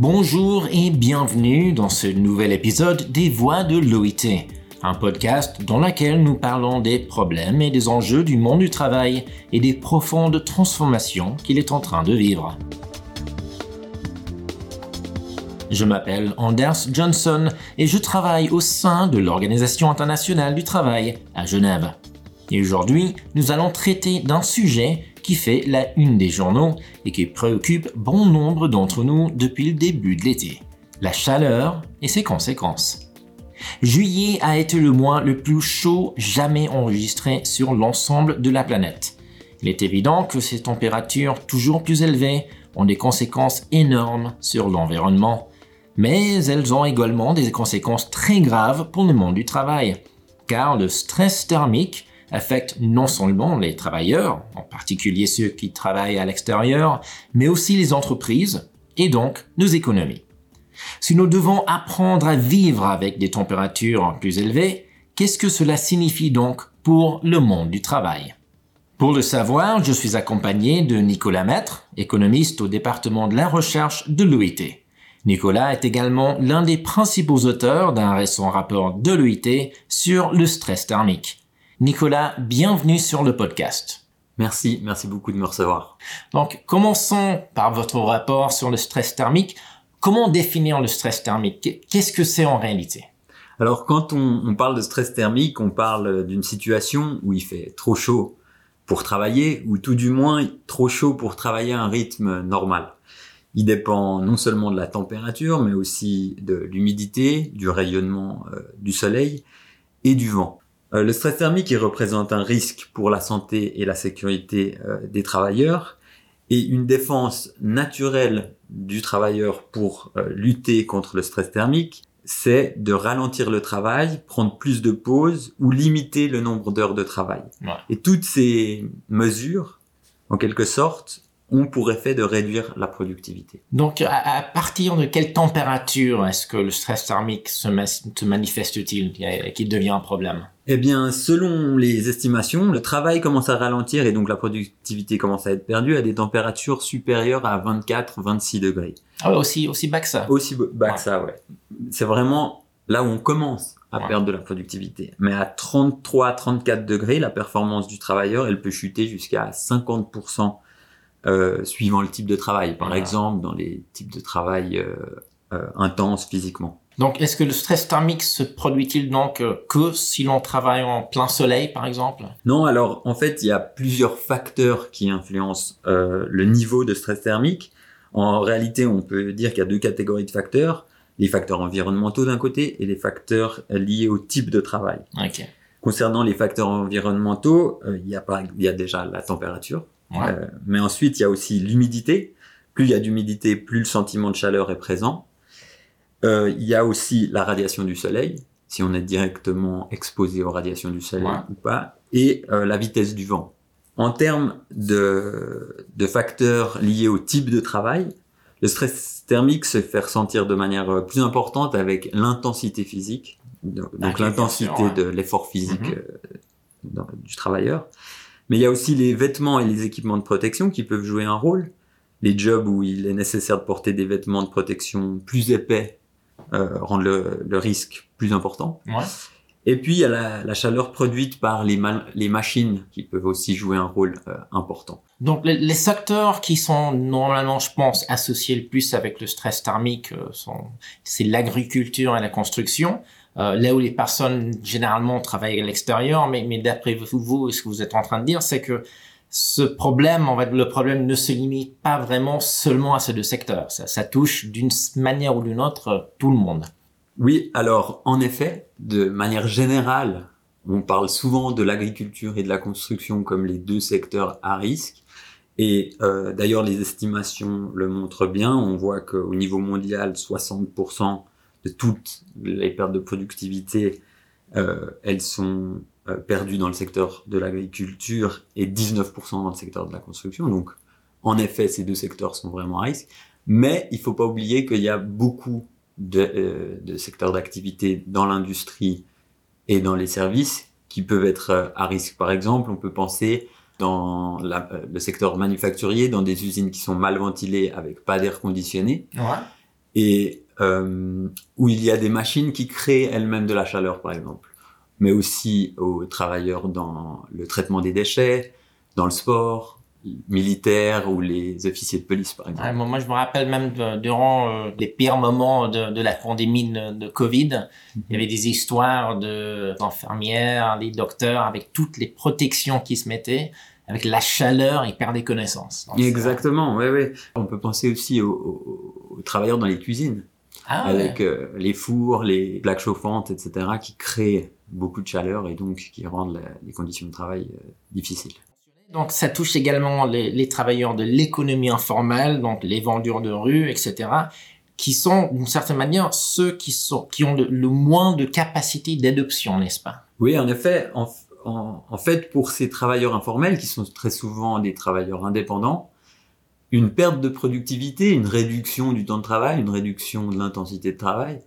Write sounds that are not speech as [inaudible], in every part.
Bonjour et bienvenue dans ce nouvel épisode des Voix de l'OIT, un podcast dans lequel nous parlons des problèmes et des enjeux du monde du travail et des profondes transformations qu'il est en train de vivre. Je m'appelle Anders Johnson et je travaille au sein de l'Organisation internationale du travail à Genève. Et aujourd'hui, nous allons traiter d'un sujet qui fait la une des journaux et qui préoccupe bon nombre d'entre nous depuis le début de l'été. La chaleur et ses conséquences. Juillet a été le mois le plus chaud jamais enregistré sur l'ensemble de la planète. Il est évident que ces températures toujours plus élevées ont des conséquences énormes sur l'environnement, mais elles ont également des conséquences très graves pour le monde du travail, car le stress thermique affecte non seulement les travailleurs, en particulier ceux qui travaillent à l'extérieur, mais aussi les entreprises et donc nos économies. Si nous devons apprendre à vivre avec des températures plus élevées, qu'est-ce que cela signifie donc pour le monde du travail? Pour le savoir, je suis accompagné de Nicolas Maître, économiste au département de la recherche de l'OIT. Nicolas est également l'un des principaux auteurs d'un récent rapport de l'OIT sur le stress thermique. Nicolas, bienvenue sur le podcast. Merci, merci beaucoup de me recevoir. Donc, commençons par votre rapport sur le stress thermique. Comment définir le stress thermique? Qu'est-ce que c'est en réalité? Alors, quand on, parle de stress thermique, on parle d'une situation où il fait trop chaud pour travailler, ou tout du moins trop chaud pour travailler à un rythme normal. Il dépend non seulement de la température, mais aussi de l'humidité, du rayonnement euh, du soleil et du vent. Euh, le stress thermique il représente un risque pour la santé et la sécurité euh, des travailleurs et une défense naturelle du travailleur pour euh, lutter contre le stress thermique, c'est de ralentir le travail, prendre plus de pauses ou limiter le nombre d'heures de travail. Et toutes ces mesures, en quelque sorte, ont pour effet de réduire la productivité. Donc, à, partir de quelle température est-ce que le stress thermique se, manifeste-t-il, qu'il devient un problème? Eh bien, selon les estimations, le travail commence à ralentir et donc la productivité commence à être perdue à des températures supérieures à 24-26 degrés. Ah ouais, aussi, aussi bas que ça Aussi bas que ça, ouais. C'est vraiment là où on commence à perdre de la productivité. Mais à 33-34 degrés, la performance du travailleur, elle peut chuter jusqu'à 50% euh, suivant le type de travail. Par exemple, dans les types de travail euh, euh, intenses physiquement. Donc, est-ce que le stress thermique se produit-il donc que si l'on travaille en plein soleil, par exemple? Non, alors en fait, il y a plusieurs facteurs qui influencent le niveau de stress thermique. En réalité, on peut dire qu'il y a deux catégories de facteurs les facteurs environnementaux d'un côté et les facteurs liés au type de travail. Okay. Concernant les facteurs environnementaux, il, y a il y a déjà la température, euh, mais ensuite, il y a aussi l'humidité. Plus il y a d'humidité, plus le sentiment de chaleur est présent. Euh, il y a aussi la radiation du soleil, si on est directement exposé aux radiations du soleil ou pas, et euh, la vitesse du vent. En termes de, de facteurs liés au type de travail, le stress thermique se fait ressentir de manière plus importante avec l'intensité physique, donc l'intensité de l'effort physique mm-hmm. du travailleur. Mais il y a aussi les vêtements et les équipements de protection qui peuvent jouer un rôle. Les jobs où il est nécessaire de porter des vêtements de protection plus épais euh, rendent le, le, risque plus important. Ouais. Et puis il y a la, la chaleur produite par les, les, machines qui peuvent aussi jouer un rôle euh, important. Donc les, les, secteurs qui sont normalement, je pense, associés le plus avec le stress thermique, euh, c'est l'agriculture et la construction. Euh, là où les personnes généralement travaillent à l'extérieur, mais, d'après vous, ce que vous êtes en train de dire, c'est que ce problème, en fait, le problème ne se limite pas vraiment seulement à ces deux secteurs. Ça, touche d'une manière ou d'une autre tout le monde. Oui, alors en effet, de manière générale, on parle souvent de l'agriculture et de la construction comme les deux secteurs à risque. Et euh, d'ailleurs, les estimations le montrent bien. On voit qu'au niveau mondial, 60% de toutes les pertes de productivité, euh, elles sont euh, perdues dans le secteur de l'agriculture et 19% dans le secteur de la construction. Donc, en effet, ces deux secteurs sont vraiment à risque. Mais il faut pas oublier qu'il y a beaucoup de, euh, de secteurs d'activité dans l'industrie et dans les services qui peuvent être à risque. Par exemple, on peut penser dans la, le secteur manufacturier, dans des usines qui sont mal ventilées avec pas d'air conditionné. Ouais et euh, où il y a des machines qui créent elles-mêmes de la chaleur, par exemple, mais aussi aux travailleurs dans le traitement des déchets, dans le sport, militaire ou les officiers de police, par exemple. moi, je me rappelle même durant euh, les pires moments de, de la pandémie de, de Covid, il y avait des histoires d'infirmières, des docteurs avec toutes les protections qui se mettaient avec la chaleur, ils perdaient connaissance. Exactement, oui, oui. On peut penser aussi aux, travailleurs dans les cuisines, ah, avec euh, les fours, les plaques chauffantes, etc., qui créent beaucoup de chaleur et donc qui rendent les conditions de travail euh, difficiles. Donc ça touche également les, travailleurs de l'économie informelle, donc les vendeurs de rue, etc., qui sont d'une certaine manière ceux qui, sont, qui ont le, moins de capacité d'adoption, n'est-ce pas? Oui, en effet. En, en, fait, pour ces travailleurs informels, qui sont très souvent des travailleurs indépendants, une perte de productivité, une réduction du temps de travail, une réduction de l'intensité de travail,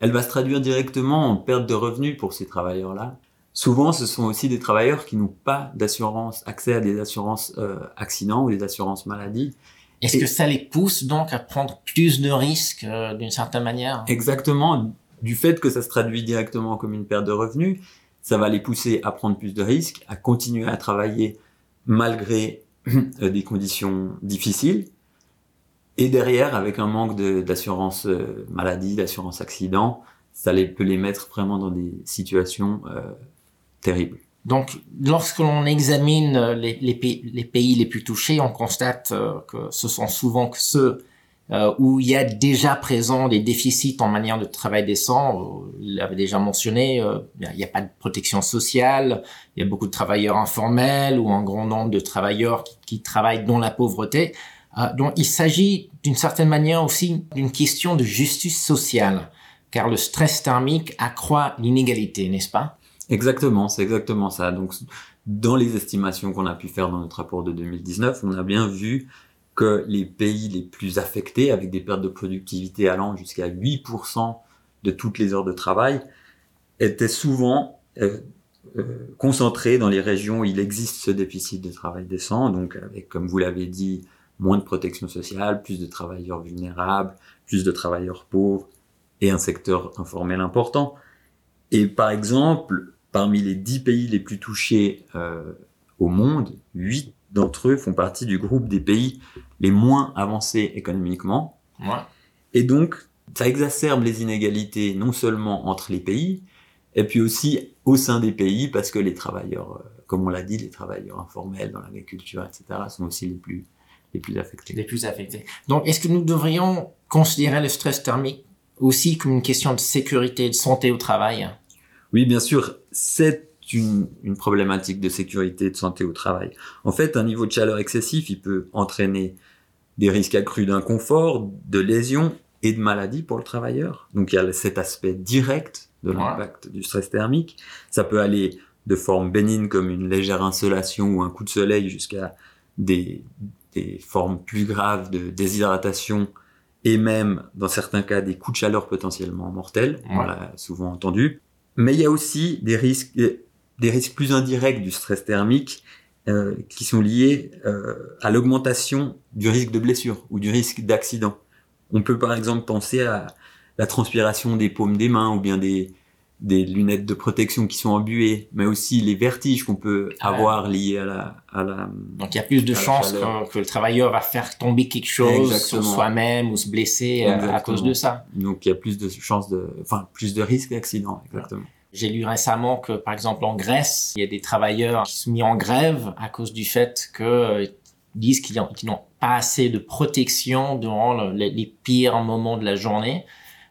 elle va se traduire directement en perte de revenus pour ces travailleurs-là. Souvent, ce sont aussi des travailleurs qui n'ont pas d'assurance, accès à des assurances euh, accidents ou des assurances maladie. Est-ce que ça les pousse donc à prendre plus de risques euh, d'une certaine manière? Exactement. Du fait que ça se traduit directement comme une perte de revenus, ça va les pousser à prendre plus de risques, à continuer à travailler malgré [clears throat] des conditions difficiles. Et derrière, avec un manque d'assurance euh, maladie, d'assurance accident, ça les, peut les mettre vraiment dans des situations euh, terribles. Donc, lorsque l'on examine les, les, pays, les, pays, les plus touchés, on constate que ce sont souvent que ceux euh, où il y a déjà présent des déficits en manière de travail décent. Euh, il l'avait déjà mentionné, euh, il n'y a pas de protection sociale, il y a beaucoup de travailleurs informels ou un grand nombre de travailleurs qui, qui travaillent dans la pauvreté. donc il s'agit d'une certaine manière aussi d'une question de justice sociale, car le stress thermique accroît l'inégalité, n'est-ce pas? Exactement, c'est exactement ça. Donc dans les estimations qu'on a pu faire dans notre rapport de 2019, on a bien vu que les pays les plus affectés, avec des pertes de productivité allant jusqu'à 8% de toutes les heures de travail, étaient souvent euh, euh, concentrés dans les régions où il existe ce déficit de travail décent, donc avec, comme vous l'avez dit, moins de protection sociale, plus de travailleurs vulnérables, plus de travailleurs pauvres et un secteur informel important. Et par exemple, parmi les 10 pays les plus touchés euh, au monde, 8 d'entre eux font partie du groupe des pays les moins avancés économiquement. Et donc, ça exacerbe les inégalités non seulement entre les pays, et puis aussi au sein des pays, parce que les travailleurs, euh, comme on l'a dit, les travailleurs informels dans l'agriculture, etc., sont aussi les plus, les plus affectés. Les plus affectés. Donc, est-ce que nous devrions considérer le stress thermique aussi comme une question de sécurité, de santé au travail? Oui, bien sûr. Une, une, problématique de sécurité et de santé au travail. En fait, un niveau de chaleur excessif, il peut entraîner des risques accrus d'inconfort, de lésions et de maladies pour le travailleur. Donc il y a cet aspect direct de l'impact du stress thermique. Ça peut aller de forme bénigne comme une légère insolation ou un coup de soleil jusqu'à des, des formes plus graves de déshydratation et même dans certains cas des coups de chaleur potentiellement mortels. On l'a souvent entendu. Mais il y a aussi des risques, des risques plus indirects du stress thermique euh, qui sont liés euh, à l'augmentation du risque de blessure ou du risque d'accident. On peut par exemple penser à la transpiration des paumes des mains ou bien des, des lunettes de protection qui sont embuées, mais aussi les vertiges qu'on peut avoir liés à la, à la Donc il y a plus de chances que, que, le travailleur va faire tomber quelque chose sur soi-même ou se blesser euh, à cause de ça. Donc il y a plus de chances de, enfin plus de risques d'accident, exactement. J'ai lu récemment que, par exemple, en Grèce, il y a des travailleurs qui sont mis en grève à cause du fait que euh, disent qu'ils n'ont pas assez de protection durant les, pires moments de la journée.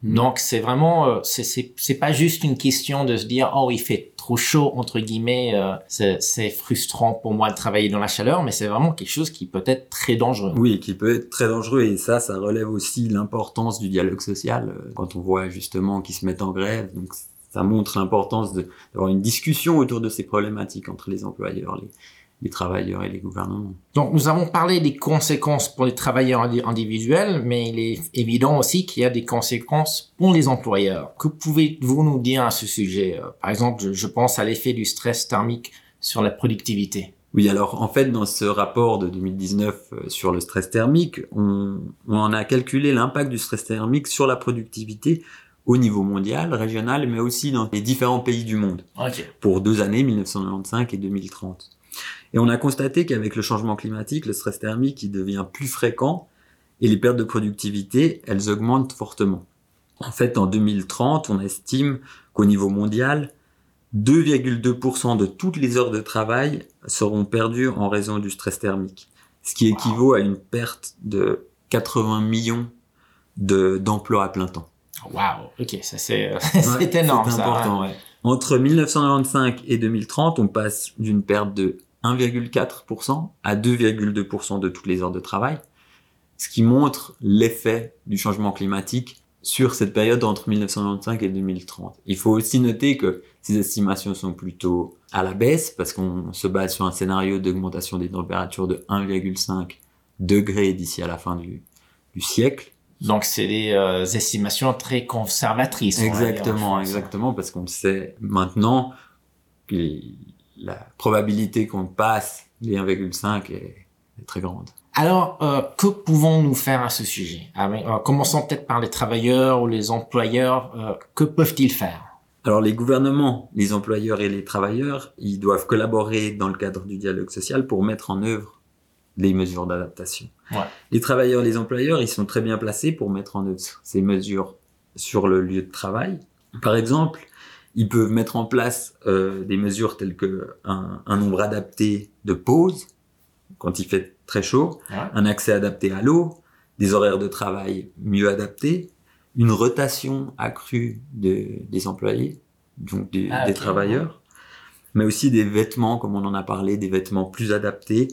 Mm. Donc c'est vraiment, euh, c'est pas juste une question de se dire oh il fait trop chaud entre guillemets, euh, c'est frustrant pour moi de travailler dans la chaleur, mais c'est vraiment quelque chose qui peut être très dangereux. Oui, qui peut être très dangereux et ça, ça relève aussi l'importance du dialogue social quand on voit justement qu'ils se mettent en grève. Donc ça montre l'importance d'avoir une discussion autour de ces problématiques entre les employeurs, les, les travailleurs et les gouvernements. Donc nous avons parlé des conséquences pour les travailleurs individuels, mais il est évident aussi qu'il y a des conséquences pour les employeurs. Que pouvez-vous nous dire à ce sujet Par exemple, je pense à l'effet du stress thermique sur la productivité. Oui, alors en fait, dans ce rapport de 2019 euh, sur le stress thermique, on, on a calculé l'impact du stress thermique sur la productivité au niveau mondial, régional, mais aussi dans les différents pays du monde. Pour deux années, 1995 et 2030. Et on a constaté qu'avec le changement climatique, le stress thermique il devient plus fréquent et les pertes de productivité, elles augmentent fortement. En fait, en 2030, on estime qu'au niveau mondial, 2,2% de toutes les heures de travail seront perdues en raison du stress thermique, ce qui équivaut à une perte de 80 millions d'emplois à plein temps. Waouh, ok, ça c'est [laughs] énorme. C'est important, Entre 1995 et 2030, on passe d'une perte de 1,4% à 2,2% de toutes les heures de travail, ce qui montre l'effet du changement climatique sur cette période entre 1995 et 2030. Il faut aussi noter que ces estimations sont plutôt à la baisse parce qu'on se base sur un scénario d'augmentation des températures de 1,5 degrés d'ici à la fin du, du siècle. Donc c'est des euh, estimations très conservatrices. Exactement, exactement, parce qu'on sait maintenant que la probabilité qu'on passe les 1,5 est très grande. Alors, euh, que pouvons-nous faire à ce sujet? Ah, euh, Commençons peut-être par les travailleurs ou les employeurs. Que peuvent-ils faire? Alors, les gouvernements, les employeurs et les travailleurs, ils doivent collaborer dans le cadre du dialogue social pour mettre en œuvre les mesures d'adaptation. Ouais. Les travailleurs les employeurs, ils sont très bien placés pour mettre en œuvre ces mesures sur le lieu de travail. Par exemple, ils peuvent mettre en place euh, des mesures telles que un, un nombre adapté de pauses quand il fait très chaud, un accès adapté à l'eau, des horaires de travail mieux adaptés, une rotation accrue des employés, donc des, ah, travailleurs, mais aussi des vêtements, comme on en a parlé, des vêtements plus adaptés.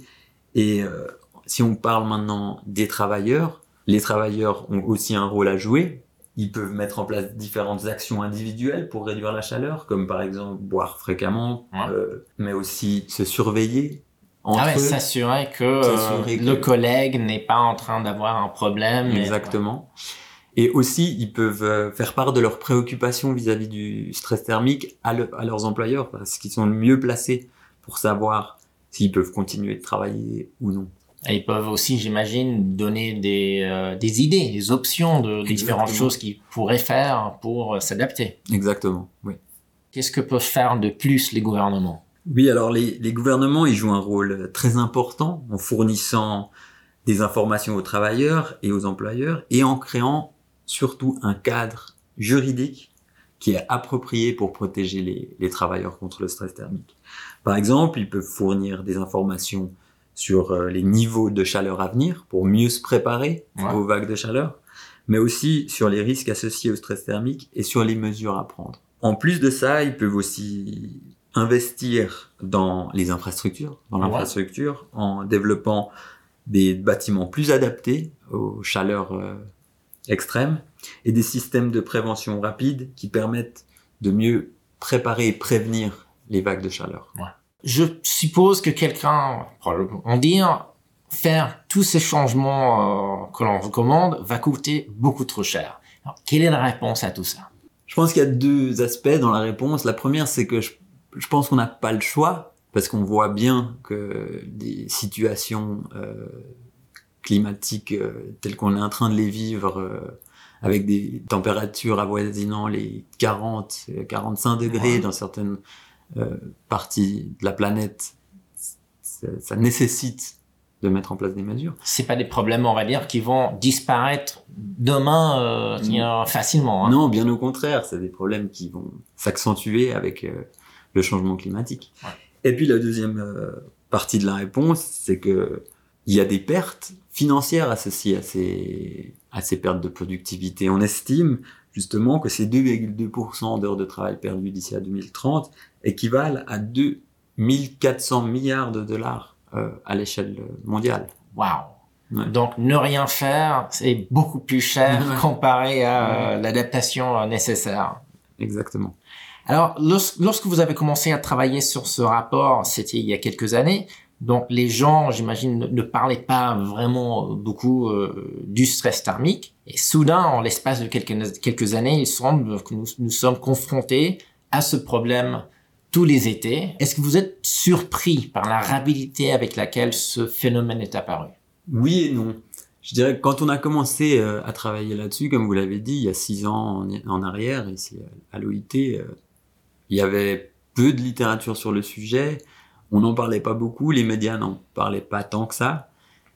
Et euh, si on parle maintenant des travailleurs, les travailleurs ont aussi un rôle à jouer. Ils peuvent mettre en place différentes actions individuelles pour réduire la chaleur, comme par exemple boire fréquemment, euh, mais aussi se surveiller, ah ouais, s'assurer que, euh, le collègue n'est pas en train d'avoir un problème. Exactement. Et, aussi, ils peuvent euh, faire part de leurs préoccupations vis-à-vis du stress thermique à, à leurs employeurs, parce qu'ils sont le mieux placés pour savoir s'ils peuvent continuer de travailler ou non. Et ils peuvent aussi, j'imagine, donner des, euh, des idées, des options de différentes choses qu'ils pourraient faire pour s'adapter. Exactement, oui. Qu'est-ce que peuvent faire de plus les gouvernements? Oui, alors les, les, gouvernements, ils jouent un rôle très important en fournissant des informations aux travailleurs et aux employeurs et en créant surtout un cadre juridique qui est approprié pour protéger les, les travailleurs contre le stress thermique. Par exemple, ils peuvent fournir des informations sur euh, les niveaux de chaleur à venir pour mieux se préparer aux vagues de chaleur, mais aussi sur les risques associés au stress thermique et sur les mesures à prendre. En plus de ça, ils peuvent aussi investir dans les infrastructures, dans l'infrastructure, en développant des bâtiments plus adaptés aux chaleurs euh, extrêmes et des systèmes de prévention rapide qui permettent de mieux préparer et prévenir les vagues de chaleur. Je suppose que quelqu'un, en dire, faire tous ces changements euh, que l'on recommande va coûter beaucoup trop cher. quelle est la réponse à tout ça? Je pense qu'il y a deux aspects dans la réponse. La première, c'est que je je pense qu'on n'a pas le choix parce qu'on voit bien que des situations euh, climatiques euh, telles qu'on est en train de les vivre avec des températures avoisinant les 40, 45 degrés dans certaines euh, parties de la planète, ça, nécessite de mettre en place des mesures. C'est pas des problèmes, on va dire, qui vont disparaître demain euh, facilement. Hein. Non, bien au contraire, c'est des problèmes qui vont s'accentuer avec le changement climatique. Et puis la deuxième euh, partie de la réponse, c'est que il y a des pertes financières associées à ces, à ces pertes de productivité. On estime justement que ces 2,2% d'heures de travail perdues d'ici à 2030 équivalent à 2400 milliards de dollars euh, à l'échelle mondiale. Waouh Donc ne rien faire, c'est beaucoup plus cher comparé à l'adaptation nécessaire. Exactement. Alors, lorsque vous avez commencé à travailler sur ce rapport, c'était il y a quelques années, donc les gens, j'imagine, ne, parlaient pas vraiment beaucoup euh, du stress thermique. Et soudain, en l'espace de quelques, quelques années, il semble que nous, nous sommes confrontés à ce problème tous les étés. Est-ce que vous êtes surpris par la rapidité avec laquelle ce phénomène est apparu? Oui et non. Je dirais que quand on a commencé euh, à travailler là-dessus, comme vous l'avez dit, il y a six ans en, arrière, ici à l'OIT, euh, il y avait peu de littérature sur le sujet. On n'en parlait pas beaucoup, les médias n'en parlaient pas tant que ça.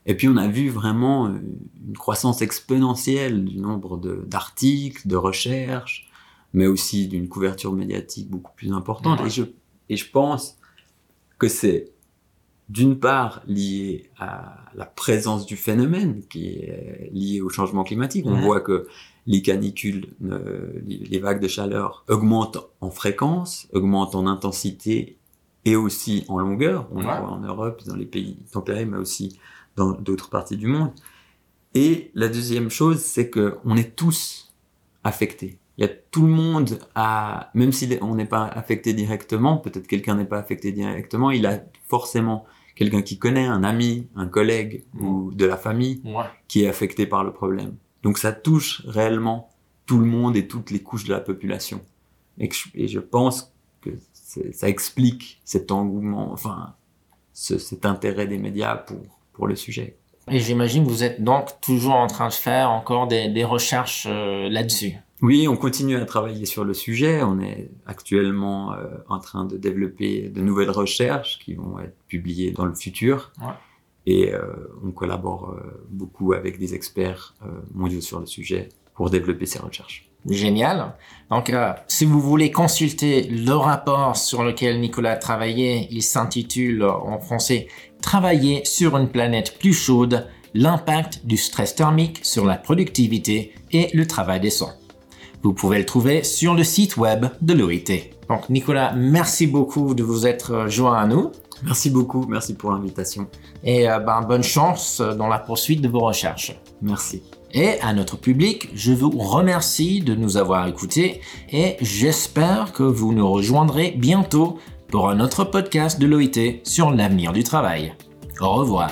Et puis on a vu vraiment euh, une croissance exponentielle du nombre d'articles, de, recherches, mais aussi d'une couverture médiatique beaucoup plus importante. Et, je, et je pense que c'est d'une part lié à la présence du phénomène qui est lié au changement climatique. On voit que les canicules, euh, les vagues de chaleur augmentent en fréquence, augmentent en intensité et aussi en longueur. On le voit en Europe, dans les pays tempérés, mais aussi dans d'autres parties du monde. Et la deuxième chose, c'est que on est tous affectés. Il y a tout le monde à, même si on n'est pas affecté directement, peut-être quelqu'un n'est pas affecté directement, il a forcément quelqu'un qui connaît, un ami, un collègue ou de la famille qui est affecté par le problème. Donc ça touche réellement tout le monde et toutes les couches de la population. Et, je, pense que ça explique cet engouement, enfin, cet intérêt des médias pour, pour le sujet. Et j'imagine que vous êtes donc toujours en train de faire encore des, recherches euh, là-dessus. Oui, on continue à travailler sur le sujet. On est actuellement euh, en train de développer de nouvelles recherches qui vont être publiées dans le futur. Et euh, on collabore beaucoup avec des experts mondiaux sur le sujet pour développer ces recherches. Génial. Donc, si vous voulez consulter le rapport sur lequel Nicolas a travaillé, il s'intitule en français Travailler sur une planète plus chaude, l'impact du stress thermique sur la productivité et le travail des soins. Vous pouvez le trouver sur le site web de l'OIT. Donc, Nicolas, merci beaucoup de vous être joint à nous. Merci beaucoup, merci pour l'invitation. Et euh, ben, bonne chance dans la poursuite de vos recherches. Merci. Et à notre public, je vous remercie de nous avoir écoutés et j'espère que vous nous rejoindrez bientôt pour un autre podcast de l'OIT sur l'avenir du travail. Au revoir.